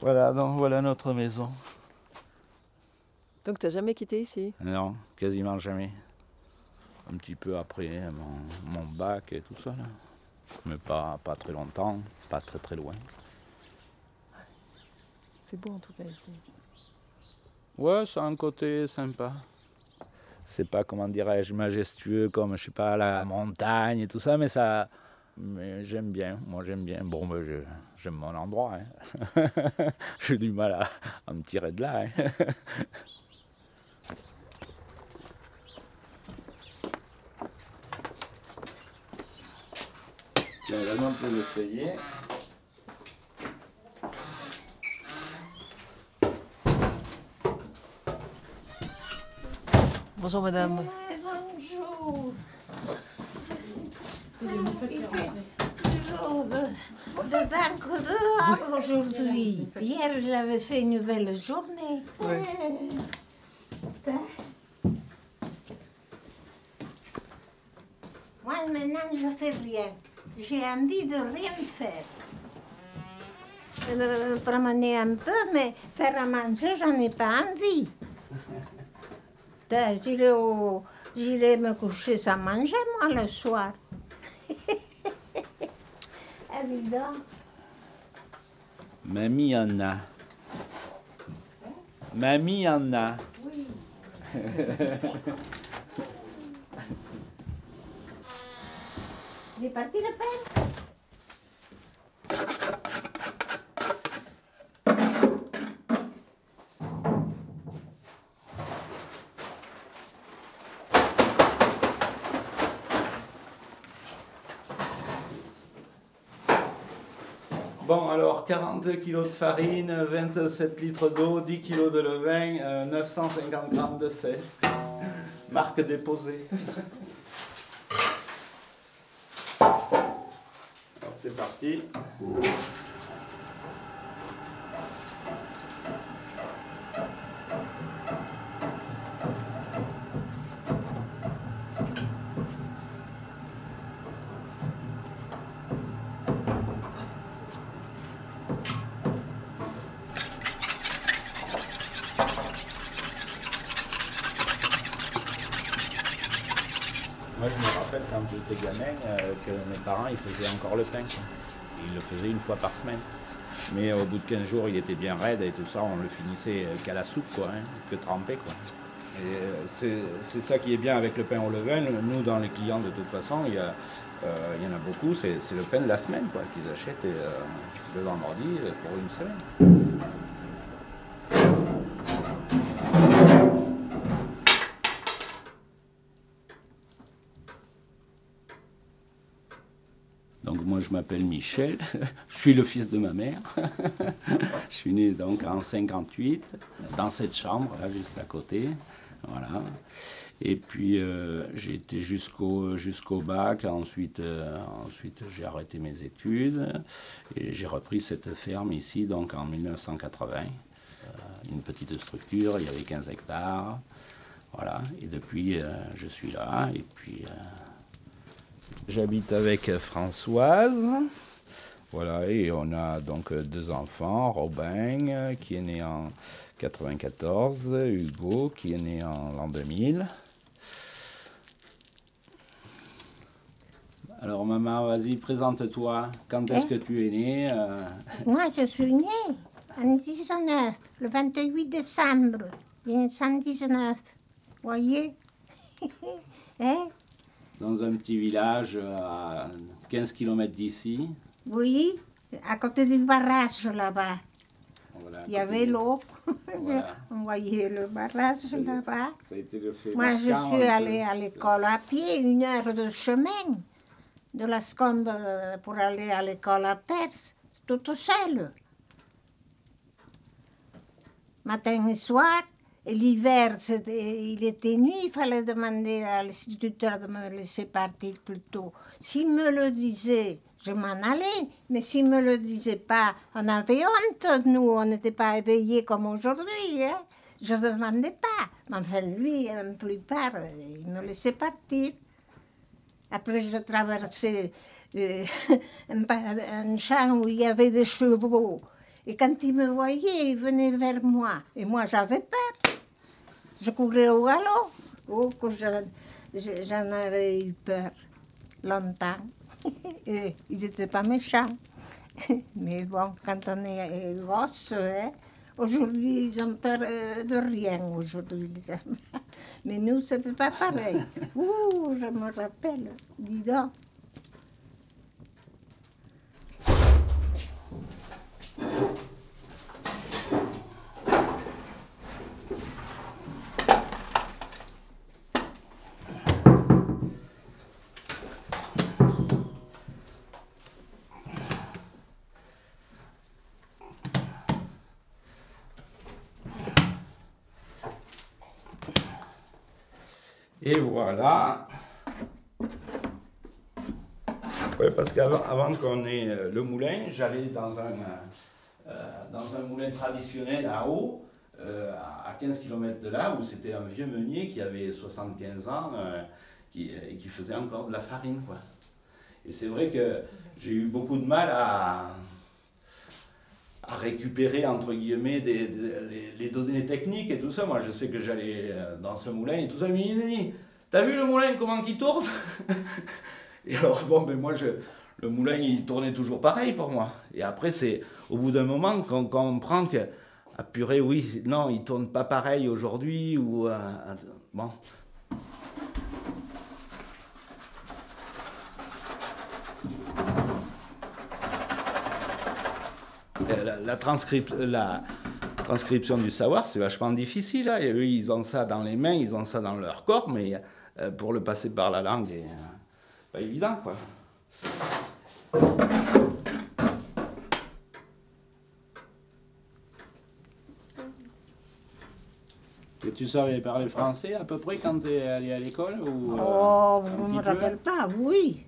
Voilà, donc voilà notre maison. Donc tu n'as jamais quitté ici? Non, quasiment jamais. Un petit peu après mon, mon bac et tout ça, là. mais pas, pas très longtemps, pas très très loin. C'est beau en tout cas ici. Ouais, c'est un côté sympa. C'est pas, comment dirais-je, majestueux comme, je sais pas, la montagne et tout ça, mais ça. Mais j'aime bien, moi j'aime bien. Bon, ben, je, j'aime mon endroit. Hein. J'ai du mal à, à, me tirer de là. Hein. Tiens, peu l'escalier. Bonjour madame. Ouais, bonjour. Encore dehors aujourd'hui. Hier, j'avais fait une belle journée. Ouais. Moi, maintenant, je fais rien. J'ai envie de rien faire. Euh, promener un peu, mais faire à manger, j'en ai pas envie. Ben, j'irai me coucher sans manger, moi, le soir. Mamie en a. Mamie en a. Oui. Il est parti le père Bon, alors 40 kg de farine, 27 litres d'eau, 10 kg de levain, euh, 950 grammes de sel. Marque déposée. C'est parti. Moi je me rappelle quand j'étais gamin euh, que ils faisaient encore le pain. Ils le faisaient une fois par semaine. Mais au bout de 15 jours il était bien raide et tout ça, on le finissait euh, qu'à la soupe hein, que trempé euh, c'est ça qui est bien avec le pain au levain. Nous dans les clients de toute façon, il y, euh, il en a beaucoup, c'est le pain de la semaine qu'ils achètent et, le vendredi pour une semaine. Je m'appelle Michel, je suis le fils de ma mère. je suis né donc en 58 dans cette chambre là juste à côté. Voilà. Et puis euh, j'ai été jusqu'au jusqu'au bac, ensuite, euh, ensuite j'ai arrêté mes études et j'ai repris cette ferme ici donc en 1980. Euh, une petite structure, il y avait 15 hectares. Voilà, et depuis euh, je suis là et puis J'habite avec Françoise. Voilà, et on a donc deux enfants, Robin euh, qui est né en 94, Hugo qui est né en l'an 2000. Alors maman, vas-y, présente-toi. Quand est-ce que tu es né euh, Moi, je suis née en 19, le 28 décembre 1919. Voyez? Hein? Dans un petit village euh, à 15 km d'ici. Oui, à côté du barrage là-bas. Voilà, Il y avait l'eau. Voilà. On voyait le barrage là-bas. Moi, je suis un allée à l'école à pied, une heure de chemin de la Scombe euh, pour aller à l'école à Perse, toute seule. Matin et soir. L'hiver, il était nuit, il fallait demander à l'instituteur de me laisser partir plus tôt. S'il me le disait, je m'en allais, mais s'il me le disait pas, on avait honte, nous, on n'était pas éveillés comme aujourd'hui. Hein? Je ne demandais pas. Mais enfin, lui, la plupart, il me laissait partir. Après, je traversais euh, un champ où il y avait des chevaux. Et quand il me voyait, il venait vers moi. Et moi, j'avais peur. Je courais au galop. Oh, que j'en je- avais eu peur longtemps. Et ils n'étaient pas méchants. Mais bon, quand on est gosse, hein, aujourd'hui, ils ont peur euh, de rien. Aujourd'hui. Mais nous, c'était pas pareil. Ouh, je me rappelle. Dis donc. Et voilà. Oui, parce qu'avant avant qu'on ait euh, le moulin, j'allais dans un, euh, euh, dans un moulin traditionnel à euh, à 15 km de là, où c'était un vieux meunier qui avait 75 ans, et qui faisait encore de la farine. Quoi. Et c'est vrai que j'ai eu beaucoup de mal à, à récupérer, entre guillemets, des, les, données techniques et tout ça. Moi, je sais que j'allais euh, dans ce moulin et tout ça. Mais il t'as vu le moulin, comment il tourne Et alors, bon, ben moi, je, le moulin, il tournait toujours pareil pour moi. Et après, c'est au bout d'un moment qu'on comprend que, ah purée, oui, non, il tourne pas pareil aujourd'hui. Ou, euh, bon. La, la transcrip- la transcription du savoir, c'est vachement difficile. hein. Et eux, ils ont ça dans les mains, ils ont ça dans leur corps, mais euh, pour le passer par la langue, c'est euh, pas évident, quoi. Et tu savais parler français à peu près quand tu es allé à l'école ou, euh, Oh, je ne me rappelle pas, oui.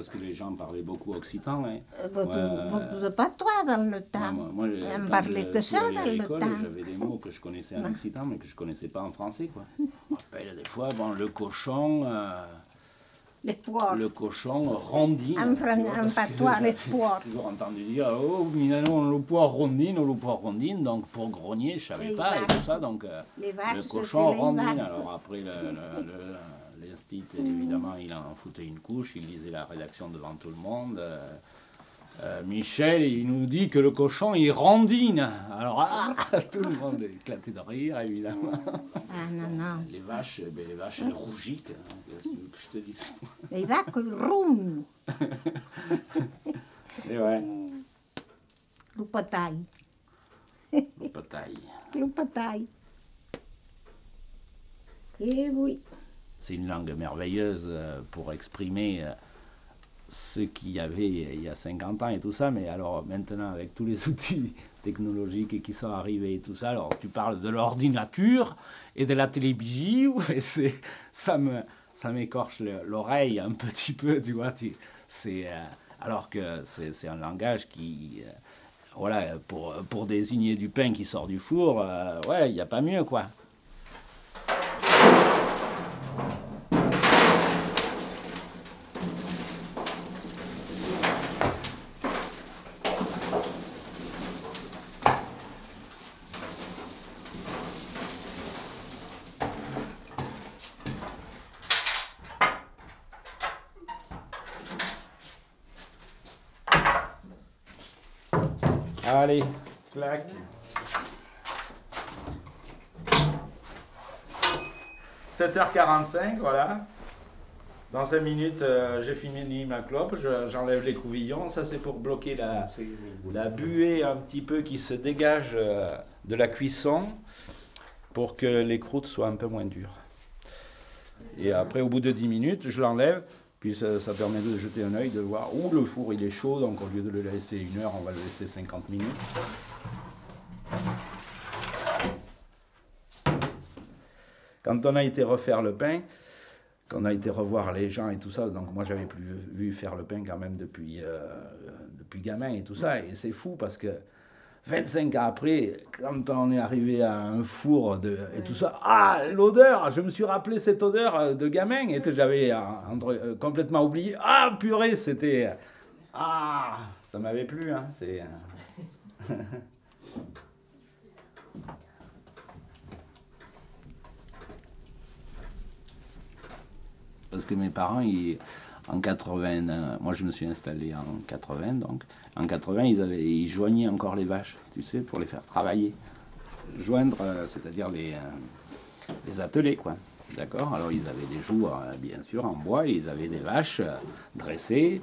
Parce que les gens parlaient beaucoup occitan. Hein. Beaucoup, Ouais. beaucoup de patois dans le temps. Moi, moi, je- On parlait que ça dans le temps. J'avais des mots que je connaissais en Ouais. occitan, mais que je connaissais pas en français. Quoi. Des fois, bon, le cochon, euh, Les poires. le cochon rondine. En, vois, en patois, les j'ai poires. toujours entendu dire, oh, Milano, le poire rondine, le poire rondine. Donc pour grogner, je savais Les pas et tout ça. Donc euh, Les le cochon rondine. Alors après, le, le, le- l'instit, évidemment, il en foutait une couche, il lisait la rédaction devant tout le monde. euh, euh, Michel, il nous dit que le cochon, il rondine. Alors, ah, tout le monde est éclaté de rire, évidemment. Ah non, non. Les vaches, eh ben, les vaches, elles rougissent. hein, que je te dise. Les vaches roum, Et ouais, le potail. le potail. Le potail. Eh oui. C'est une langue merveilleuse euh, pour exprimer euh, ce qu'il y avait il y a 50 ans et tout ça, mais alors maintenant avec tous les outils technologiques qui sont arrivés et tout ça, alors tu parles de l'ordinateur et de la télévision, et c'est, ça, me, ça m'écorche le- l'oreille un petit peu, tu vois, tu, c'est, euh, alors que c'est, c'est un langage qui... voilà, pour, pour désigner du pain qui sort du four, ouais, il n'y a pas mieux, quoi. Allez, clac. « 7h45, voilà. Dans 5 minutes, euh, j'ai fini ma clope, je- j'enlève les couvillons. Ça, c'est pour bloquer la, la buée un petit peu qui se dégage euh, de la cuisson pour que les croûtes soient un peu moins dures. Et après, au bout de 10 minutes, je l'enlève. Puis ça, ça permet de jeter un œil, de voir où le four il est chaud. Donc au lieu de le laisser une heure, on va le laisser 50 minutes. Quand on a été refaire le pain, qu'on a été revoir les gens et tout ça, donc moi j'avais plus vu faire le pain quand même depuis, euh, depuis gamin et tout ça, et c'est fou parce que 25 ans après, quand on est arrivé à un four de, et tout ça, ah, l'odeur, je me suis rappelé cette odeur euh, de gamin et que j'avais euh, euh, complètement oublié. Ah, purée, c'était. Ah, Ça m'avait plu, hein. C'est. Parce que mes parents, ils, en 80, euh, moi je me suis installé en 80, donc en 80, ils, avaient, ils joignaient encore les vaches, tu sais, pour les faire travailler. Joindre, euh, c'est-à-dire les, euh, les attelés, quoi. D'accord? Alors ils avaient des joues, euh, bien sûr, en bois, et ils avaient des vaches dressées.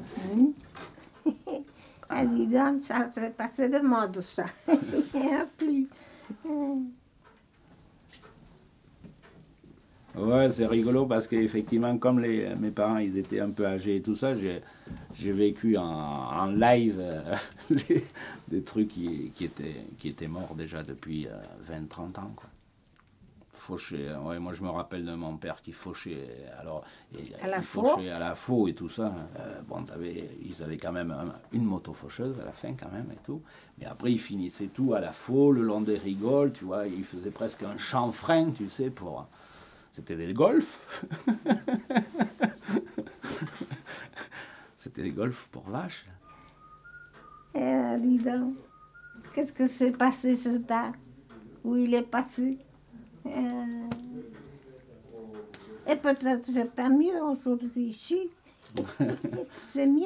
Ah, dis donc, ça s'est passé de mode, ça. Il n'y a plus. Ouais, c'est rigolo parce qu'effectivement, comme les, mes parents ils étaient un peu âgés et tout ça, j'ai, vécu en, en live euh, les- des trucs qui, qui, étaient, qui étaient morts déjà depuis 20-30 ans. Quoi. Fauché, euh, ouais, moi je me rappelle de mon père qui fauchait, alors, et, À la fauchait à la faux et tout ça. Euh, bon, t'avais- ils avaient quand même un- une moto faucheuse à la fin quand même et tout. Mais après ils finissaient tout à la faux, le long des rigoles, tu vois, ils faisaient presque un chanfrein, tu sais, pour... C'était des golfs. C'était des golfs pour vaches. Eh, dis donc, qu'est-ce que s'est passé ce temps Où il est passé? Euh, Et peut-être c'est pas mieux aujourd'hui ici. c'est mieux.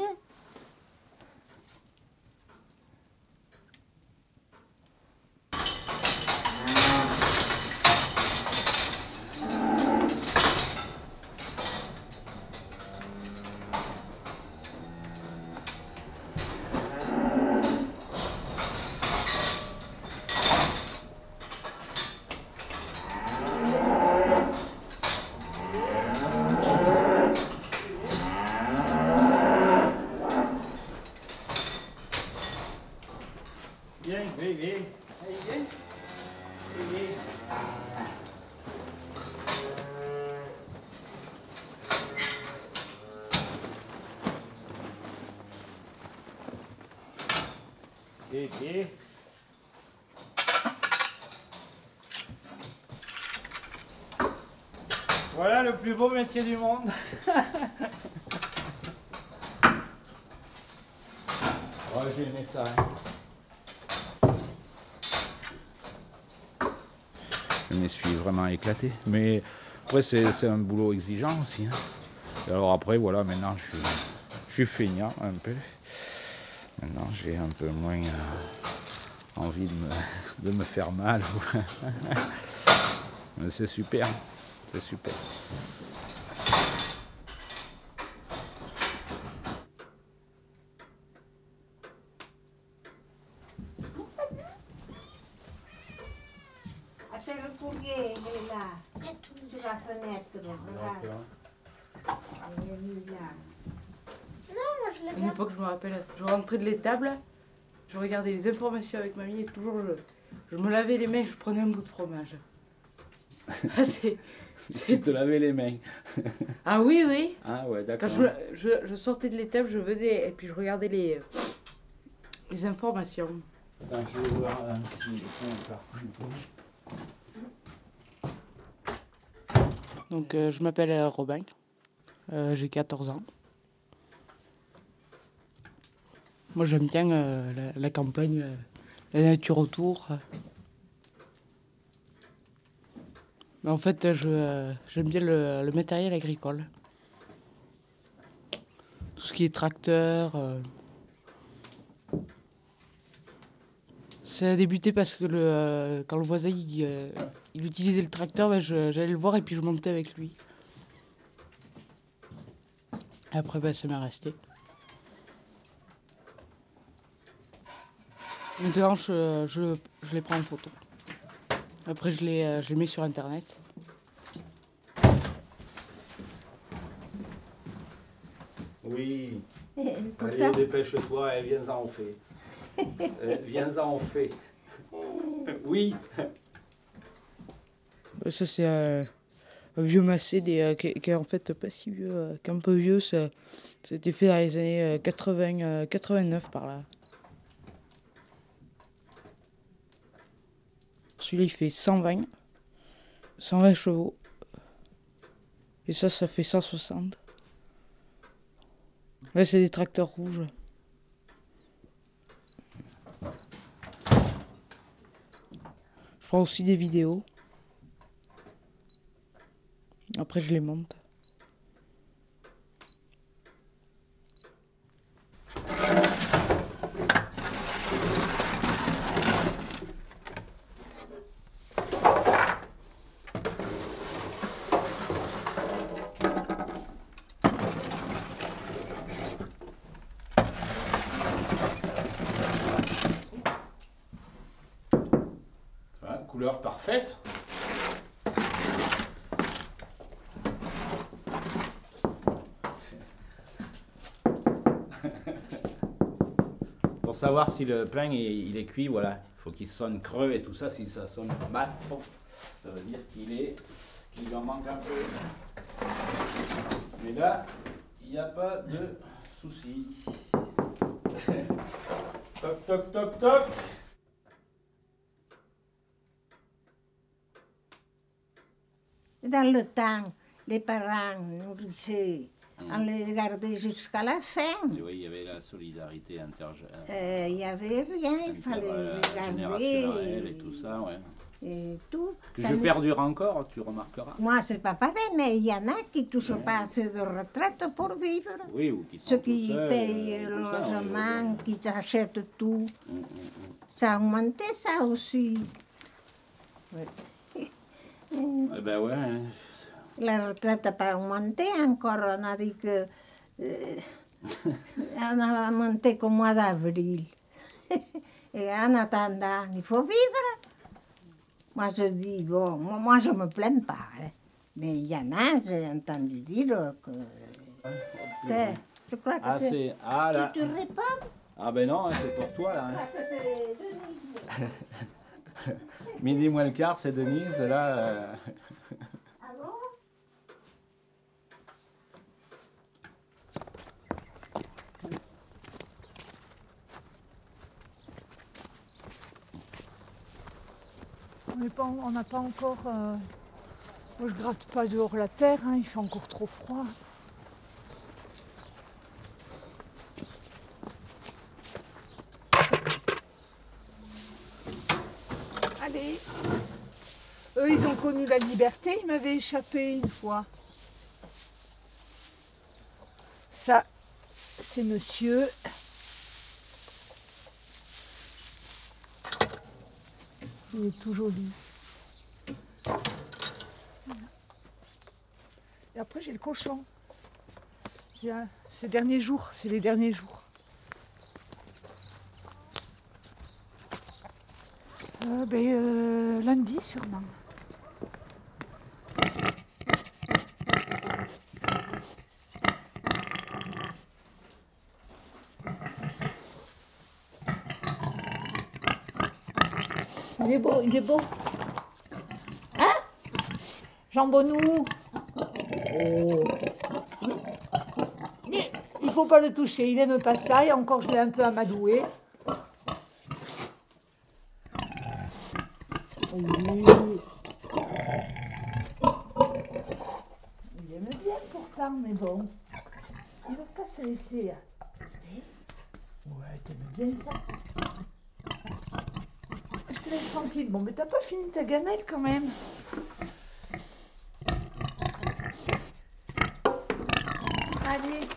Voilà le plus beau métier du monde. oh, j'ai aimé ça. hein. Je me suis vraiment éclaté. Mais après, c'est c'est un boulot exigeant aussi. hein. Et alors après, voilà, maintenant, je suis, je suis feignant un peu. J'ai un peu moins euh, envie de me, de me faire mal. Mais c'est super. C'est super. Attends, le courrier, il est là. Sur la fenêtre, regarde. Il est mis là. À une époque, je me de l'étable, je regardais les informations avec mamie et toujours je, je me lavais les mains, je prenais un bout de fromage. Ah, c'est- Tu te lavais les mains. ah oui, oui. Ah ouais, Quand d'accord. je, je, je sortais de l'étable, je venais et puis je regardais les, les informations. Attends, je vais voir un petit point par Donc, euh, je m'appelle euh, Robin, Euh, j'ai 14 ans. Moi, j'aime bien euh, la, campagne, euh, la nature autour. Mais en fait, je, euh, j'aime bien le, matériel agricole. Tout ce qui est tracteur. Ça a débuté parce que quand le voisin il, il utilisait le tracteur, ben, j'allais le voir et puis je montais avec lui. Après, ben, ça m'est resté. Maintenant, je, je, je les prends en photo. Après, je les, euh, je les mets sur Internet. Oui. Allez, dépêche-toi et viens-en, on fait. Euh, viens-en, on fait. Oui. Ça, c'est un, un vieux massé des, euh, qui, qui est en fait pas si vieux, euh, qu'un peu vieux. Ça, ça a été fait dans les années euh, 80, euh, 89 par là. Celui-là, il fait 120. 120 chevaux. Et ça, ça fait 160. Là, c'est des tracteurs rouges. Je prends aussi des vidéos. Après, je les monte. Pour savoir si le pain il, il est cuit, voilà, il faut qu'il sonne creux et tout ça. Si ça sonne mal, ça veut dire qu'il est, qu'il en manque un peu. Mais là, il n'y a pas de souci. toc, toc, toc, toc. Dans le temps, les parents nourrissaient, on les gardait jusqu'à la fin. Et oui, il y avait la solidarité interge... Euh, Il n'y avait rien, il fallait les générationnelle et garder tout ça, ouais. et tout. Que je perdure encore, tu remarqueras. Moi, c'est pas pareil, mais il y en a qui ne touchent pas assez de retraite pour vivre. Oui, ou qui Ceux qui seuls, payent euh, le logement, qui achètent tout, ouais. Mm, mm, ça a augmenté ça aussi. Ouais. mm. Eh ben ouais, hein. La retraite n'a pas augmenté encore. On a dit que. euh, on a monté qu'au mois d'avril. Et en attendant, il faut vivre. Moi, je dis, bon, moi, je ne me plains pas. hein. Mais il y en a, j'ai entendu dire que. que- je crois que Ah, c'est. Ah, là. Tu, tu réponds Ah ben non, c'est pour toi, là. que c'est Denise. Midi moins le quart, c'est Denise, là... euh, Ah bon On n'est on n'a pas encore. euh, Moi, je gratte pas dehors la terre, hein, il fait encore trop froid. Allez. Eux, ils ont connu la liberté, ils m'avaient échappé une fois. Ça, c'est monsieur. Il est tout joli. Et après, j'ai le cochon. Ces derniers jours, c'est les derniers jours. Euh, ben, euh, lundi, sûrement. Il est beau, il est beau. Hein? Jambonou Oh. Mais il faut pas le toucher, il aime pas ça et encore je l'ai un peu amadoué. Oui. Il aime bien pourtant, mais bon. Il va pas se laisser. aller. Ouais, t'aimes bien ça tranquille. Bon, mais t'as pas fini ta gamelle quand même. Allez.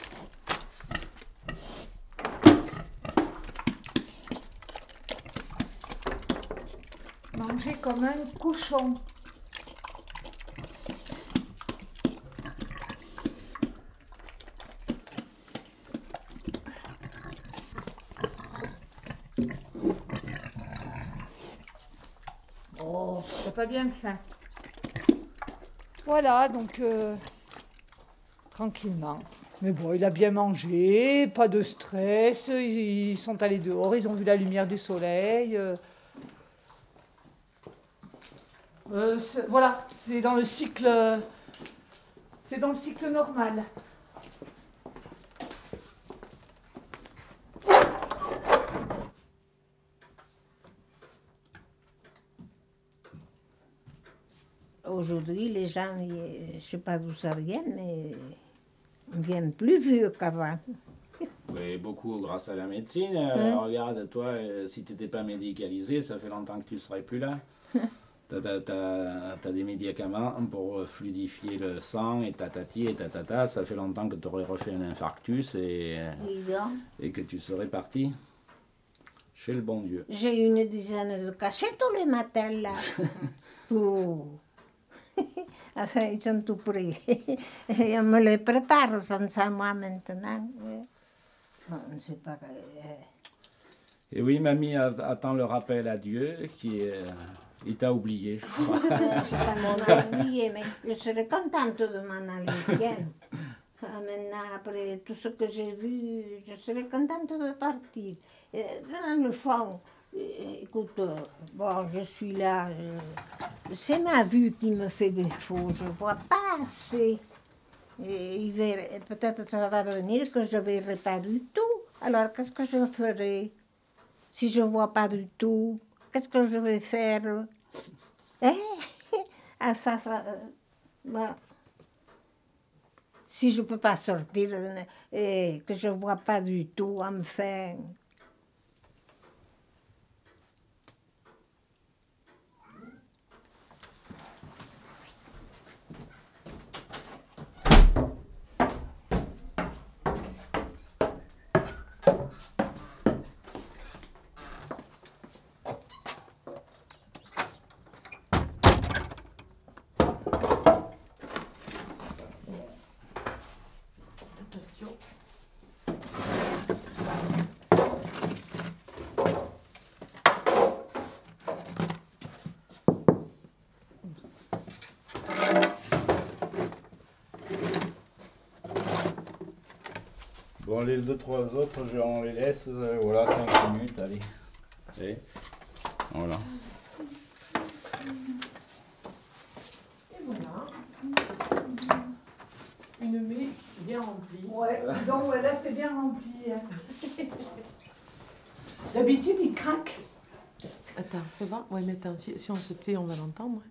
Manger comme un cochon. Oh, t'as pas bien faim. Voilà, donc euh, tranquillement. Mais bon, il a bien mangé, pas de stress. Ils, sont allés dehors, ils ont vu la lumière du soleil. euh. Euh, voilà, c'est dans le cycle, c'est dans le cycle normal. Aujourd'hui, les gens, ils- je ne sais pas d'où ça vient, mais ils viennent plus vieux qu'avant. Oui, beaucoup grâce à la médecine. Euh. Regarde, toi, euh, si tu n'étais pas médicalisé, ça fait longtemps que tu ne serais plus là. T'as des médicaments pour fluidifier le sang et tatati et tatata. Ça fait longtemps que tu aurais refait un infarctus et, et que tu serais parti chez le bon Dieu. J'ai une dizaine de cachets tous les matins là. enfin, ils sont tout pris. et on me les prépare sans moi maintenant. On ne sait pas. Et oui, mamie attend le rappel à Dieu qui est. Il t'a oublié, je crois. je oublié, mais je serais contente de m'en aller bien. Maintenant, après tout ce que j'ai vu, je serais contente de partir. Dans le fond, écoute, bon, je suis là. C'est ma vue qui me fait défaut. Je vois pas assez. Et peut-être ça va venir que je verrai pas du tout. Alors, qu'est-ce que je ferai si je vois pas du tout? Qu'est-ce que je vais faire? Eh? ah, ça, ça, bah, Si je peux pas sortir et que je vois pas du tout, enfin, Bon, les deux, trois autres, on les laisse, euh, voilà, 5 minutes, allez. Et voilà. Et voilà. Une maie bien remplie. Ouais, donc là c'est bien rempli. Hein. D'habitude il craque. Attends, fais voir. Ouais, mais attends, si, si on se tait, on va l'entendre.